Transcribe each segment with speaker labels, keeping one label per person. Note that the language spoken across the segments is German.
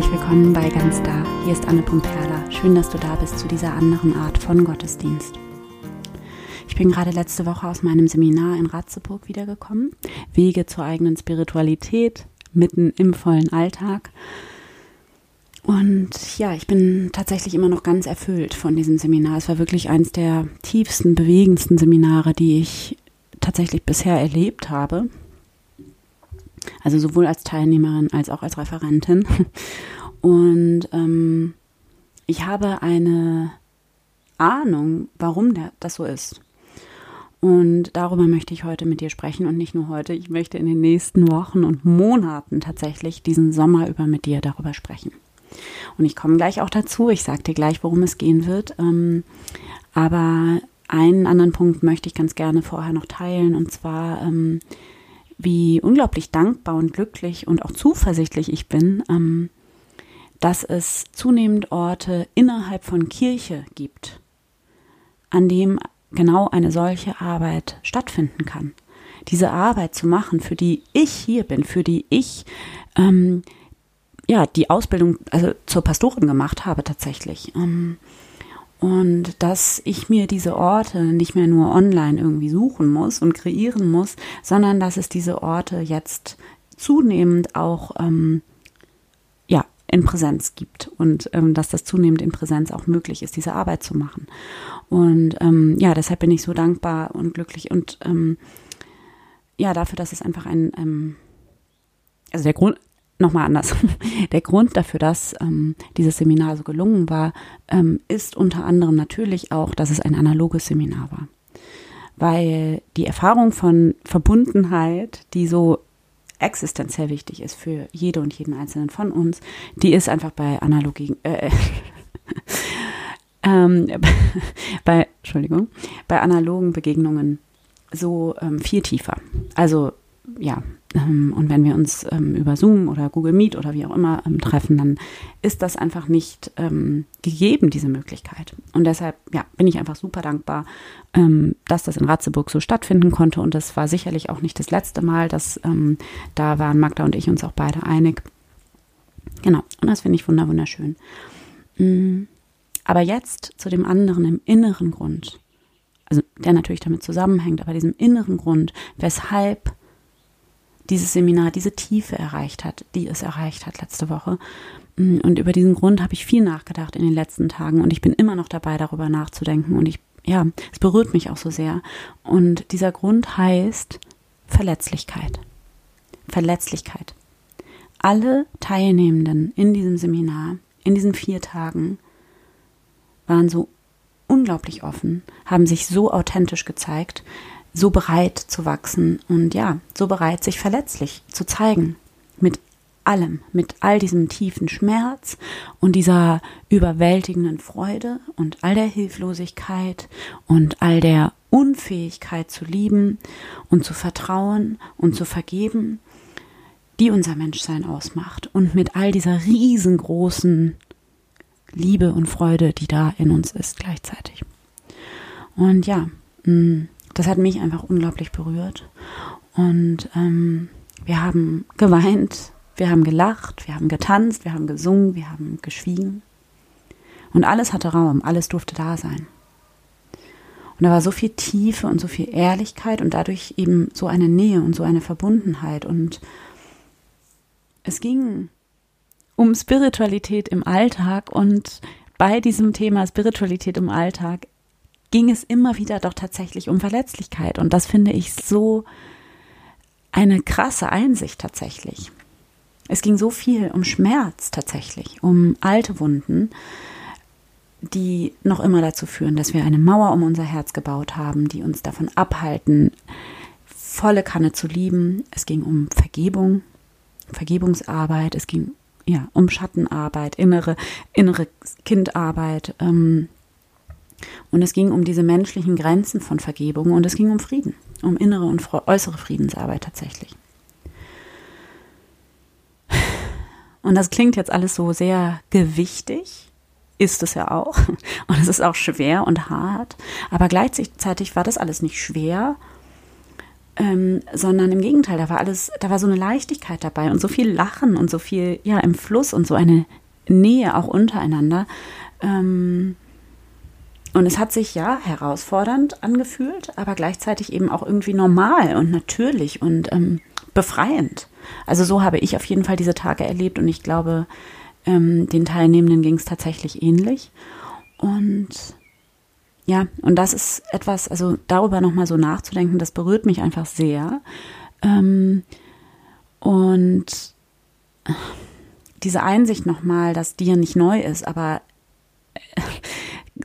Speaker 1: herzlich willkommen bei Ganz Da. Hier ist Anne Perla. Schön, dass du da bist zu dieser anderen Art von Gottesdienst. Ich bin gerade letzte Woche aus meinem Seminar in Ratzeburg wiedergekommen. Wege zur eigenen Spiritualität mitten im vollen Alltag. Und ja, ich bin tatsächlich immer noch ganz erfüllt von diesem Seminar. Es war wirklich eines der tiefsten, bewegendsten Seminare, die ich tatsächlich bisher erlebt habe. Also sowohl als Teilnehmerin als auch als Referentin. Und ähm, ich habe eine Ahnung, warum das so ist. Und darüber möchte ich heute mit dir sprechen und nicht nur heute. Ich möchte in den nächsten Wochen und Monaten tatsächlich diesen Sommer über mit dir darüber sprechen. Und ich komme gleich auch dazu. Ich sage dir gleich, worum es gehen wird. Ähm, aber einen anderen Punkt möchte ich ganz gerne vorher noch teilen. Und zwar, ähm, wie unglaublich dankbar und glücklich und auch zuversichtlich ich bin, ähm, dass es zunehmend Orte innerhalb von Kirche gibt, an dem genau eine solche Arbeit stattfinden kann. Diese Arbeit zu machen, für die ich hier bin, für die ich ähm, ja die Ausbildung also zur Pastorin gemacht habe tatsächlich. Ähm, und dass ich mir diese Orte nicht mehr nur online irgendwie suchen muss und kreieren muss, sondern dass es diese Orte jetzt zunehmend auch ähm, ja in Präsenz gibt und ähm, dass das zunehmend in Präsenz auch möglich ist, diese Arbeit zu machen. Und ähm, ja, deshalb bin ich so dankbar und glücklich und ähm, ja dafür, dass es einfach ein ähm, also der Grund, nochmal anders. Der Grund dafür, dass ähm, dieses Seminar so gelungen war, ähm, ist unter anderem natürlich auch, dass es ein analoges Seminar war. Weil die Erfahrung von Verbundenheit, die so existenziell wichtig ist für jede und jeden Einzelnen von uns, die ist einfach bei analogen, äh, ähm, bei, Entschuldigung, bei analogen Begegnungen so ähm, viel tiefer. Also ja, ähm, und wenn wir uns ähm, über Zoom oder Google Meet oder wie auch immer ähm, treffen, dann ist das einfach nicht gegeben, diese Möglichkeit. Und deshalb ja, bin ich einfach super dankbar, dass das in Ratzeburg so stattfinden konnte. Und das war sicherlich auch nicht das letzte Mal, dass da waren Magda und ich uns auch beide einig. Genau, und das finde ich wunderschön. Mm, aber jetzt zu dem anderen im inneren Grund, also der natürlich damit zusammenhängt, aber diesem inneren Grund, weshalb dieses Seminar diese Tiefe erreicht hat, die es erreicht hat letzte Woche. Mm, und über diesen Grund habe ich viel nachgedacht in den letzten Tagen und ich bin immer noch dabei, darüber nachzudenken. Und ich, ja, es berührt mich auch so sehr. Und dieser Grund heißt Verletzlichkeit. Verletzlichkeit. Alle Teilnehmenden in diesem Seminar, in diesen vier Tagen, waren so unglaublich offen, haben sich so authentisch gezeigt, so bereit zu wachsen und ja, so bereit, sich verletzlich zu zeigen. Mit allem, mit all diesem tiefen Schmerz und dieser überwältigenden Freude und all der Hilflosigkeit und all der Unfähigkeit zu lieben und zu vertrauen und zu vergeben, die unser Menschsein ausmacht und mit all dieser riesengroßen Liebe und Freude, die da in uns ist gleichzeitig. Und ja, mh, mm, das hat mich einfach unglaublich berührt. Und ähm, wir haben geweint, wir haben gelacht, wir haben getanzt, wir haben gesungen, wir haben geschwiegen. Und alles hatte Raum, alles durfte da sein. Und da war so viel Tiefe und so viel Ehrlichkeit und dadurch eben so eine Nähe und so eine Verbundenheit. Und es ging um Spiritualität im Alltag und bei diesem Thema Spiritualität im Alltag ging es immer wieder doch tatsächlich um Verletzlichkeit. Und das finde ich so eine krasse Einsicht tatsächlich. Es ging so viel um Schmerz tatsächlich, um alte Wunden, die noch immer dazu führen, dass wir eine Mauer um unser Herz gebaut haben, die uns davon abhalten, volle Kanne zu lieben. Es ging um Vergebung, Vergebungsarbeit, es ging ja um Schattenarbeit, innere, innere Kindarbeit, ähm, und es ging um diese menschlichen Grenzen von Vergebung und es ging um Frieden, um innere und äußere Friedensarbeit tatsächlich. Und das klingt jetzt alles so sehr gewichtig, ist es ja auch. Und es ist auch schwer und hart. Aber gleichzeitig war das alles nicht schwer, ähm, sondern im Gegenteil, da war alles, da war so eine Leichtigkeit dabei und so viel Lachen und so viel, ja, im Fluss und so eine Nähe auch untereinander. Ähm, und es hat sich ja herausfordernd angefühlt, aber gleichzeitig eben auch irgendwie normal und natürlich und ähm, befreiend. Also so habe ich auf jeden Fall diese Tage erlebt und ich glaube, ähm, den Teilnehmenden ging es tatsächlich ähnlich. Und ja, und das ist etwas, also darüber nochmal so nachzudenken, das berührt mich einfach sehr. Ähm, und diese Einsicht nochmal, dass dir nicht neu ist, aber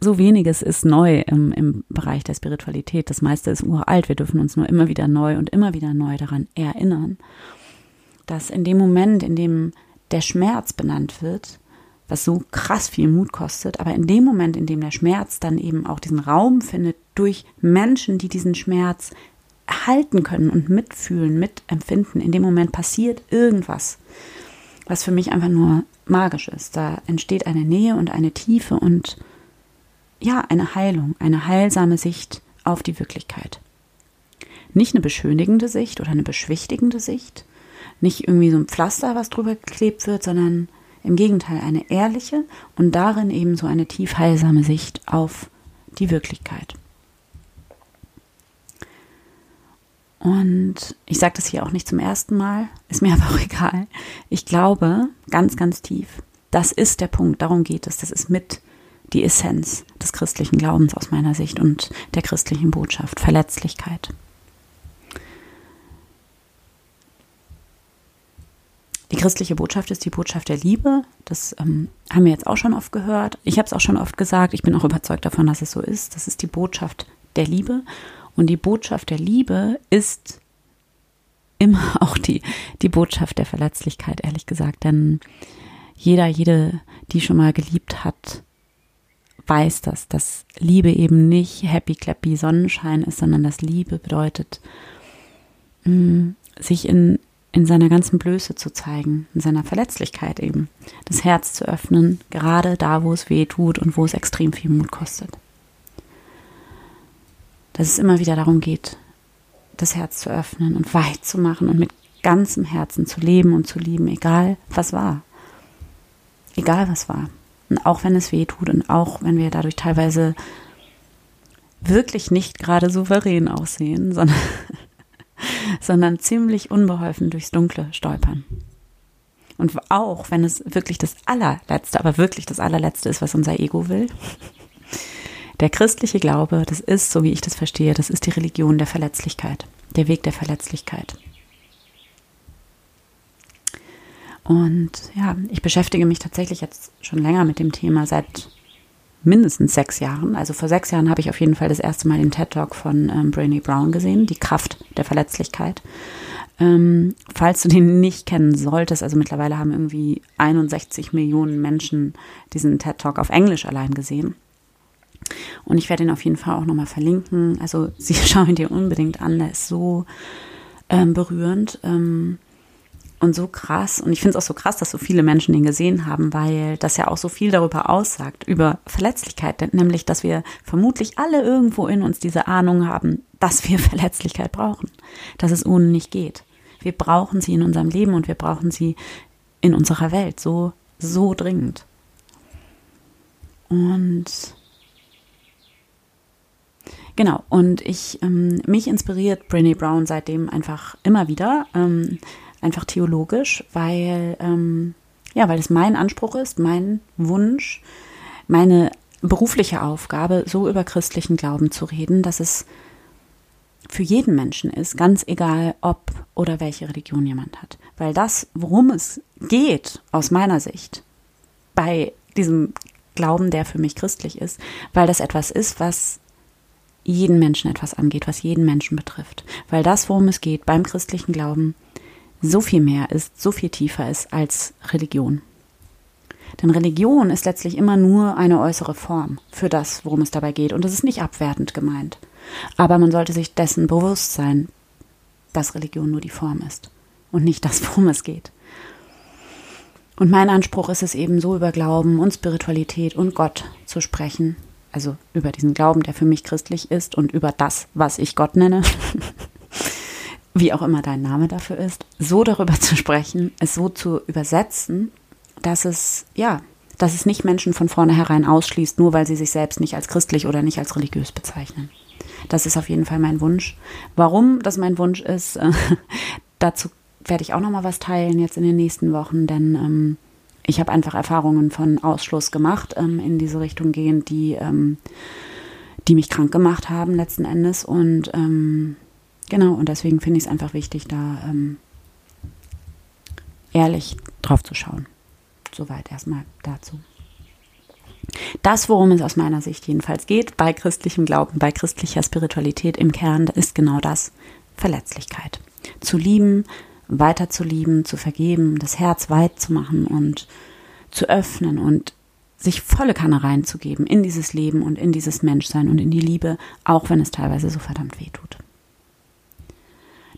Speaker 1: so weniges ist neu im, im Bereich der Spiritualität. Das meiste ist uralt. Wir dürfen uns nur immer wieder neu und immer wieder neu daran erinnern, dass in dem Moment, in dem der Schmerz benannt wird, was so krass viel Mut kostet, aber in dem Moment, in dem der Schmerz dann eben auch diesen Raum findet durch Menschen, die diesen Schmerz erhalten können und mitfühlen, mitempfinden, in dem Moment passiert irgendwas, was für mich einfach nur magisch ist. Da entsteht eine Nähe und eine Tiefe und ja, eine Heilung, eine heilsame Sicht auf die Wirklichkeit. Nicht eine beschönigende Sicht oder eine beschwichtigende Sicht, nicht irgendwie so ein Pflaster, was drüber geklebt wird, sondern im Gegenteil eine ehrliche und darin eben so eine tief heilsame Sicht auf die Wirklichkeit. Und ich sage das hier auch nicht zum ersten Mal, ist mir aber auch egal. Ich glaube ganz, ganz tief, das ist der Punkt, darum geht es, das ist mit die Essenz des christlichen Glaubens aus meiner Sicht und der christlichen Botschaft, Verletzlichkeit. Die christliche Botschaft ist die Botschaft der Liebe. Das ähm, haben wir jetzt auch schon oft gehört. Ich habe es auch schon oft gesagt. Ich bin auch überzeugt davon, dass es so ist. Das ist die Botschaft der Liebe. Und die Botschaft der Liebe ist immer auch die, die Botschaft der Verletzlichkeit, ehrlich gesagt. Denn jeder, jede, die schon mal geliebt hat, weiß das, dass Liebe eben nicht happy clappy Sonnenschein ist, sondern dass Liebe bedeutet, mm, sich in in seiner ganzen Blöße zu zeigen, in seiner Verletzlichkeit eben, das Herz zu öffnen, gerade da, wo es weh tut und wo es extrem viel Mut kostet. Dass es immer wieder darum geht, das Herz zu öffnen und weit zu machen und mit ganzem Herzen zu leben und zu lieben, egal was war. Egal was war. Und auch wenn es weh tut und auch wenn wir dadurch teilweise wirklich nicht gerade souverän aussehen, sondern sondern ziemlich unbeholfen durchs Dunkle stolpern. Und auch wenn es wirklich das allerletzte, aber wirklich das allerletzte ist, was unser Ego will. Der christliche Glaube, das ist, so wie ich das verstehe, das ist die Religion der Verletzlichkeit, der Weg der Verletzlichkeit. Und ja, ich beschäftige mich tatsächlich jetzt schon länger mit dem Thema seit mindestens sechs Jahren. Also vor sechs Jahren habe ich auf jeden Fall das erste Mal den TED Talk von ähm, Brainy Brown gesehen, die Kraft der Verletzlichkeit. Ähm, falls du den nicht kennen solltest, also mittlerweile haben irgendwie 61 Millionen Menschen diesen TED Talk auf Englisch allein gesehen. Und ich werde ihn auf jeden Fall auch nochmal verlinken. Also sie schauen dir unbedingt an, der ist so ähm, berührend. Ähm, und so krass. Und ich finde es auch so krass, dass so viele Menschen den gesehen haben, weil das ja auch so viel darüber aussagt, über Verletzlichkeit, nämlich, dass wir vermutlich alle irgendwo in uns diese Ahnung haben, dass wir Verletzlichkeit brauchen, dass es ohne nicht geht. Wir brauchen sie in unserem Leben und wir brauchen sie in unserer Welt so, so dringend. Und Genau, und ich, ähm, mich inspiriert Brené Brown seitdem einfach immer wieder. Ähm, einfach theologisch, weil, ähm, ja, weil es mein Anspruch ist, mein Wunsch, meine berufliche Aufgabe, so über christlichen Glauben zu reden, dass es für jeden Menschen ist, ganz egal, ob oder welche Religion jemand hat. Weil das, worum es geht, aus meiner Sicht, bei diesem Glauben, der für mich christlich ist, weil das etwas ist, was jeden Menschen etwas angeht, was jeden Menschen betrifft. Weil das, worum es geht beim christlichen Glauben, so viel mehr ist, so viel tiefer ist als Religion. Denn Religion ist letztlich immer nur eine äußere Form für das, worum es dabei geht. Und das ist nicht abwertend gemeint. Aber man sollte sich dessen bewusst sein, dass Religion nur die Form ist und nicht das, worum es geht. Und mein Anspruch ist es eben so über Glauben und Spiritualität und Gott zu sprechen. Also über diesen Glauben, der für mich christlich ist und über das, was ich Gott nenne. wie auch immer dein Name dafür ist, so darüber zu sprechen, es so zu übersetzen, dass es, ja, dass es nicht Menschen von vornherein ausschließt, nur weil sie sich selbst nicht als christlich oder nicht als religiös bezeichnen. Das ist auf jeden Fall mein Wunsch. Warum das mein Wunsch ist, dazu werde ich auch noch mal was teilen jetzt in den nächsten Wochen, denn ähm, ich habe einfach Erfahrungen von Ausschluss gemacht ähm, in diese Richtung gehend, die ähm, die mich krank gemacht haben letzten Endes und ähm, genau und deswegen finde ich es einfach wichtig, da ähm, ehrlich drauf zu schauen. Soweit erstmal dazu. Das, worum es aus meiner Sicht jedenfalls geht, bei christlichem Glauben, bei christlicher Spiritualität im Kern, ist genau das, Verletzlichkeit. Zu lieben, weiter zu lieben, zu vergeben, das Herz weit zu machen und zu öffnen und sich volle Kanne reinzugeben in dieses Leben und in dieses Menschsein und in die Liebe, auch wenn es teilweise so verdammt weh tut.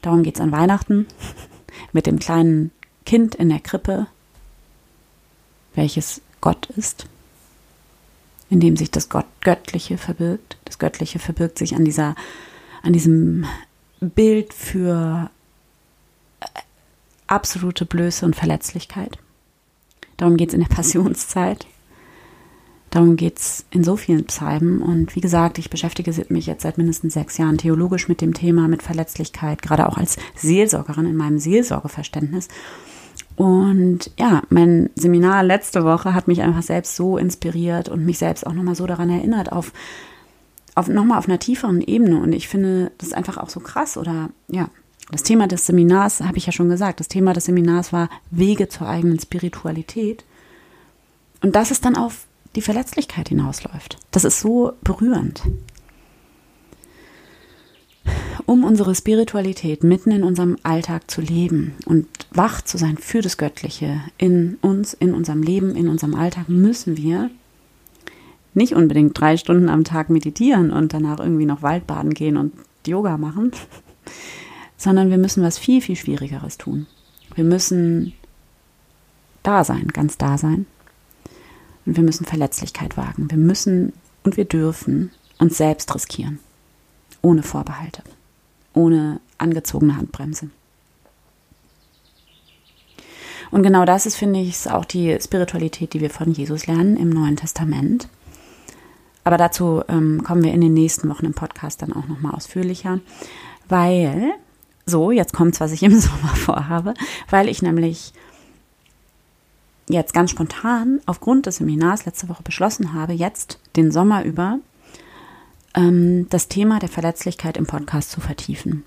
Speaker 1: Darum geht es an Weihnachten mit dem kleinen Kind in der Krippe, welches Gott ist, in dem sich das Gott Göttliche verbirgt. Das Göttliche verbirgt sich an dieser, an diesem Bild für äh, absolute Blöße und Verletzlichkeit. Darum geht es in der Passionszeit. Darum geht es in so vielen Psalmen. Und wie gesagt, ich beschäftige mich jetzt seit mindestens sechs Jahren theologisch mit dem Thema, mit Verletzlichkeit, gerade auch als Seelsorgerin in meinem Seelsorgeverständnis. Und ja, mein Seminar letzte Woche hat mich einfach selbst so inspiriert und mich selbst auch nochmal so daran erinnert, auf, auf nochmal auf einer tieferen Ebene. Und ich finde das einfach auch so krass. Oder ja, das Thema des Seminars, habe ich ja schon gesagt, das Thema des Seminars war Wege zur eigenen Spiritualität. Und dass es dann auf die Verletzlichkeit hinausläuft. Das ist so berührend um unsere Spiritualität mitten in unserem Alltag zu leben und wach zu sein für das Göttliche in uns, in unserem Leben, in unserem Alltag, müssen wir nicht unbedingt drei Stunden am Tag meditieren und danach irgendwie noch Waldbaden gehen und Yoga machen, sondern wir müssen was viel, viel Schwierigeres tun. Wir müssen da sein, ganz da sein. Und wir müssen Verletzlichkeit wagen. Wir müssen und wir dürfen uns selbst riskieren ohne Vorbehalte, ohne angezogene Handbremse. Und genau das ist, finde ich, auch die Spiritualität, die wir von Jesus lernen im Neuen Testament. Aber dazu ähm, kommen wir in den nächsten Wochen im Podcast dann auch nochmal ausführlicher, weil, so, jetzt kommt was ich im Sommer vorhabe, weil ich nämlich jetzt ganz spontan aufgrund des Seminars letzte Woche beschlossen habe, jetzt den Sommer über ähm, das Thema der Verletzlichkeit im Podcast zu vertiefen.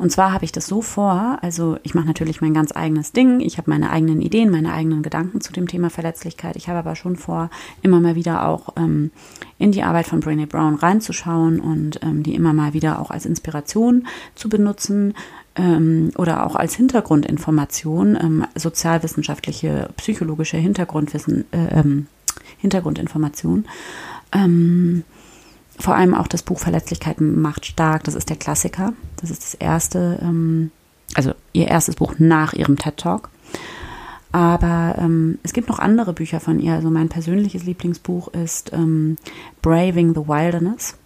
Speaker 1: Und zwar habe ich das so vor, also ich mache natürlich mein ganz eigenes Ding, ich habe meine eigenen Ideen, meine eigenen Gedanken zu dem Thema Verletzlichkeit. Ich habe aber schon vor, immer mal wieder auch ähm, in die Arbeit von Brené Brown reinzuschauen und ähm, die immer mal wieder auch als Inspiration zu benutzen ähm, oder auch als Hintergrundinformation, ähm, sozialwissenschaftliche, psychologische Hintergrundwissen, äh, ähm, Hintergrundinformation. Ähm, vor allem auch das Buch Verletzlichkeit macht stark. Das ist der Klassiker. Das ist das erste, ähm, also ihr erstes Buch nach ihrem TED Talk. Aber ähm, es gibt noch andere Bücher von ihr. Also mein persönliches Lieblingsbuch ist ähm, Braving the Wilderness.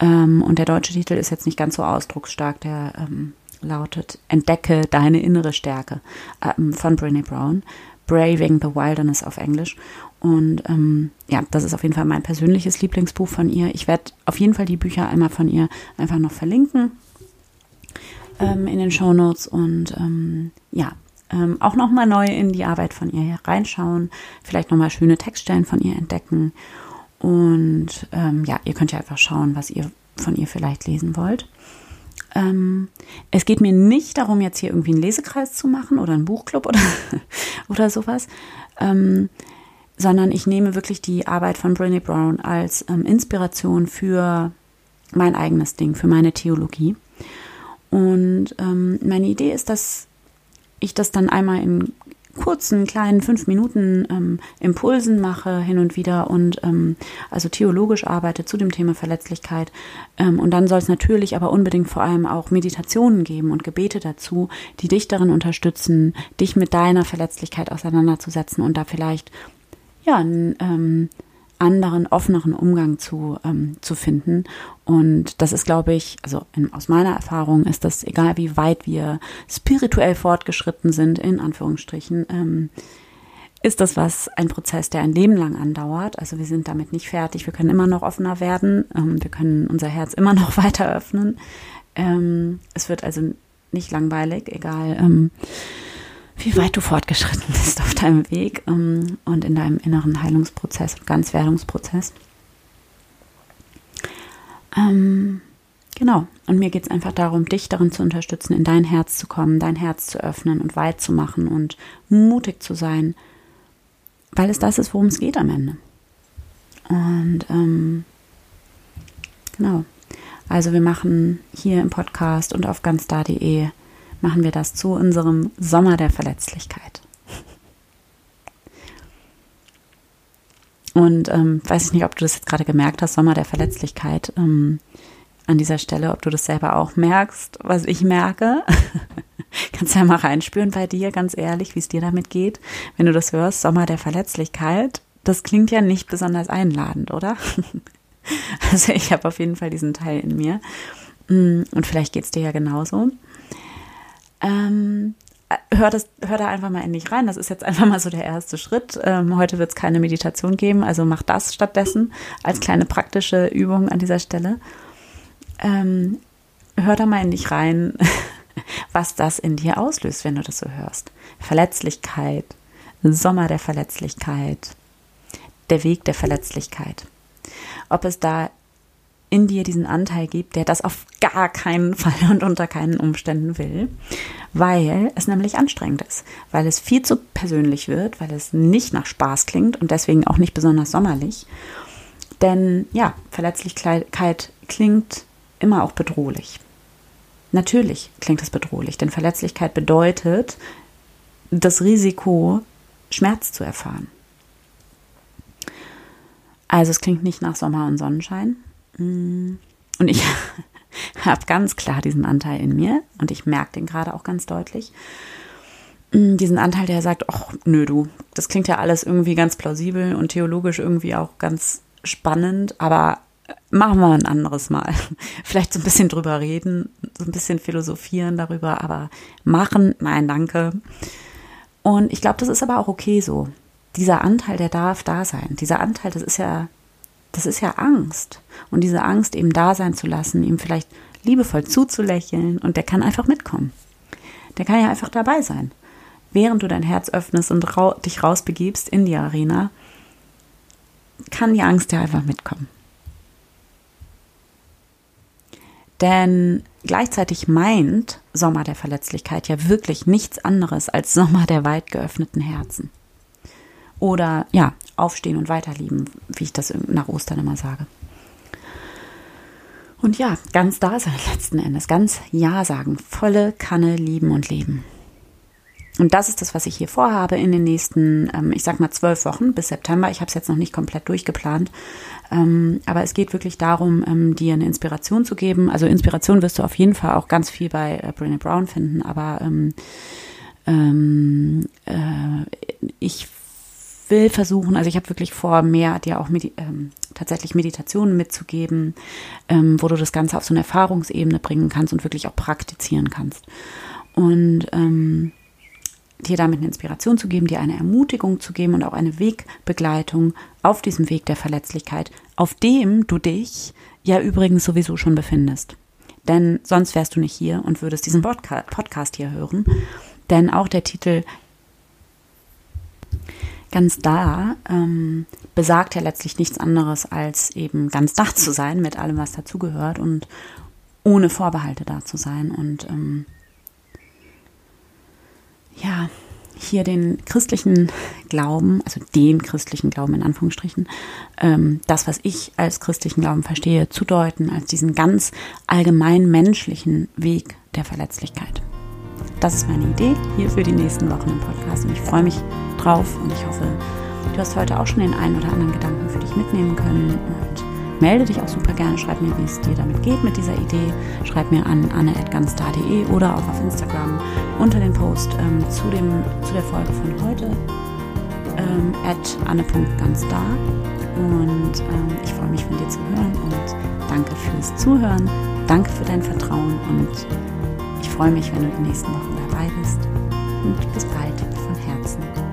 Speaker 1: Ähm, und der deutsche Titel ist jetzt nicht ganz so ausdrucksstark. Der ähm, lautet Entdecke deine innere Stärke ähm, von Brené Brown. Braving the Wilderness auf Englisch. Und ähm, ja, das ist auf jeden Fall mein persönliches Lieblingsbuch von ihr. Ich werde auf jeden Fall die Bücher einmal von ihr einfach noch verlinken ähm, in den Show Notes und ähm, ja, ähm, auch nochmal neu in die Arbeit von ihr reinschauen, vielleicht nochmal schöne Textstellen von ihr entdecken. Und ähm, ja, ihr könnt ja einfach schauen, was ihr von ihr vielleicht lesen wollt. Ähm, es geht mir nicht darum, jetzt hier irgendwie einen Lesekreis zu machen oder einen Buchclub oder, oder sowas. Ähm, sondern ich nehme wirklich die Arbeit von Brené Brown als ähm, Inspiration für mein eigenes Ding, für meine Theologie. Und ähm, meine Idee ist, dass ich das dann einmal in kurzen, kleinen fünf Minuten ähm, Impulsen mache hin und wieder und ähm, also theologisch arbeite zu dem Thema Verletzlichkeit. Ähm, und dann soll es natürlich aber unbedingt vor allem auch Meditationen geben und Gebete dazu, die dich darin unterstützen, dich mit deiner Verletzlichkeit auseinanderzusetzen und da vielleicht ja, ein, ähm, anderen, offeneren Umgang zu, ähm, zu finden. Und das ist, glaube ich, also in, aus meiner Erfahrung ist das, egal wie weit wir spirituell fortgeschritten sind, in Anführungsstrichen, ähm, ist das was, ein Prozess, der ein Leben lang andauert. Also wir sind damit nicht fertig. Wir können immer noch offener werden. Ähm, wir können unser Herz immer noch weiter öffnen. Ähm, es wird also nicht langweilig, egal ähm, wie weit du fortgeschritten bist auf deinem Weg ähm, und in deinem inneren Heilungsprozess und Ganzwerdungsprozess. Ähm, genau. Und mir geht es einfach darum, dich darin zu unterstützen, in dein Herz zu kommen, dein Herz zu öffnen und weit zu machen und mutig zu sein, weil es das ist, worum es geht am Ende. Und ähm, genau. Also wir machen hier im Podcast und auf ganzda.de machen wir das zu unserem Sommer der Verletzlichkeit. Und ähm, weiß ich nicht, ob du das jetzt gerade gemerkt hast, Sommer der Verletzlichkeit. Ähm, an dieser Stelle, ob du das selber auch merkst, was ich merke. Kannst ja mal reinspüren bei dir, ganz ehrlich, wie es dir damit geht. Wenn du das hörst, Sommer der Verletzlichkeit, das klingt ja nicht besonders einladend, oder? also ich habe auf jeden Fall diesen Teil in mir. Mm, und vielleicht geht es dir ja genauso. Ähm, hör, das, hör da einfach mal endlich rein. Das ist jetzt einfach mal so der erste Schritt. Ähm, heute wird es keine Meditation geben, also mach das stattdessen als kleine praktische Übung an dieser Stelle. Ähm, hör da mal in dich rein, was das in dir auslöst, wenn du das so hörst. Verletzlichkeit, Sommer der Verletzlichkeit, der Weg der Verletzlichkeit. Ob es da in dir diesen Anteil gibt, der das auf gar keinen Fall und unter keinen Umständen will, weil es nämlich anstrengend ist, weil es viel zu persönlich wird, weil es nicht nach Spaß klingt und deswegen auch nicht besonders sommerlich. Denn ja, Verletzlichkeit klingt immer auch bedrohlich. Natürlich klingt es bedrohlich, denn Verletzlichkeit bedeutet das Risiko, Schmerz zu erfahren. Also es klingt nicht nach Sommer und Sonnenschein. Und ich habe ganz klar diesen Anteil in mir und ich merke den gerade auch ganz deutlich. Mm, diesen Anteil, der sagt, ach nö du, das klingt ja alles irgendwie ganz plausibel und theologisch irgendwie auch ganz spannend, aber machen wir ein anderes Mal. Vielleicht so ein bisschen drüber reden, so ein bisschen philosophieren darüber, aber machen, nein, danke. Und ich glaube, das ist aber auch okay so. Dieser Anteil, der darf da sein. Dieser Anteil, das ist ja, das ist ja Angst. Und diese Angst eben da sein zu lassen, ihm vielleicht liebevoll zuzulächeln und der kann einfach mitkommen. Der kann ja einfach dabei sein. Während du dein Herz öffnest und dich rausbegibst in die Arena, kann die Angst ja einfach mitkommen. Denn gleichzeitig meint Sommer der Verletzlichkeit ja wirklich nichts anderes als Sommer der weit geöffneten Herzen. Oder ja, aufstehen und weiterlieben, wie ich das nach Ostern immer sage. Und ja, ganz da sein letzten Endes, ganz Ja sagen, volle Kanne lieben und leben. Und das ist das, was ich hier vorhabe in den nächsten, ähm, ich sag mal, zwölf Wochen bis September. Ich habe es jetzt noch nicht komplett durchgeplant. Ähm, aber es geht wirklich darum, ähm, dir eine Inspiration zu geben. Also Inspiration wirst du auf jeden Fall auch ganz viel bei äh, Brené Brown finden. Aber ähm, ähm, äh, ich will versuchen, also ich habe wirklich vor, mehr dir auch Medi ähm, tatsächlich Meditationen mitzugeben, ähm, wo du das Ganze auf so eine Erfahrungsebene bringen kannst und wirklich auch praktizieren kannst. Und ähm, dir damit eine Inspiration zu geben, dir eine Ermutigung zu geben und auch eine Wegbegleitung auf diesem Weg der Verletzlichkeit, auf dem du dich ja übrigens sowieso schon befindest. Denn sonst wärst du nicht hier und würdest diesen Podcast hier hören. Denn auch der Titel ganz da ähm, besagt ja letztlich nichts anderes als eben ganz da zu sein mit allem, was dazugehört und ohne Vorbehalte da zu sein und ähm, ja, hier den christlichen Glauben, also den christlichen Glauben in Anführungsstrichen, ähm, das, was ich als christlichen Glauben verstehe, zu deuten als diesen ganz allgemein menschlichen Weg der Verletzlichkeit. Das ist meine Idee hier für die nächsten Wochen im Podcast und ich freue mich drauf und ich hoffe, du hast heute auch schon den einen oder anderen Gedanken für dich mitnehmen können und melde dich auch super gerne, schreib mir, wie es dir damit geht mit dieser Idee. Schreib mir an anne.ganzstar.de oder auch auf Instagram unter den Post ähm, zu, dem, zu der Folge von heute ähm, at anne.ganzstar. Und ähm, ich freue mich von dir zu hören und danke fürs Zuhören. Danke für dein Vertrauen und ich freue mich, wenn du die nächsten Wochen dabei bist. Und bis bald von Herzen.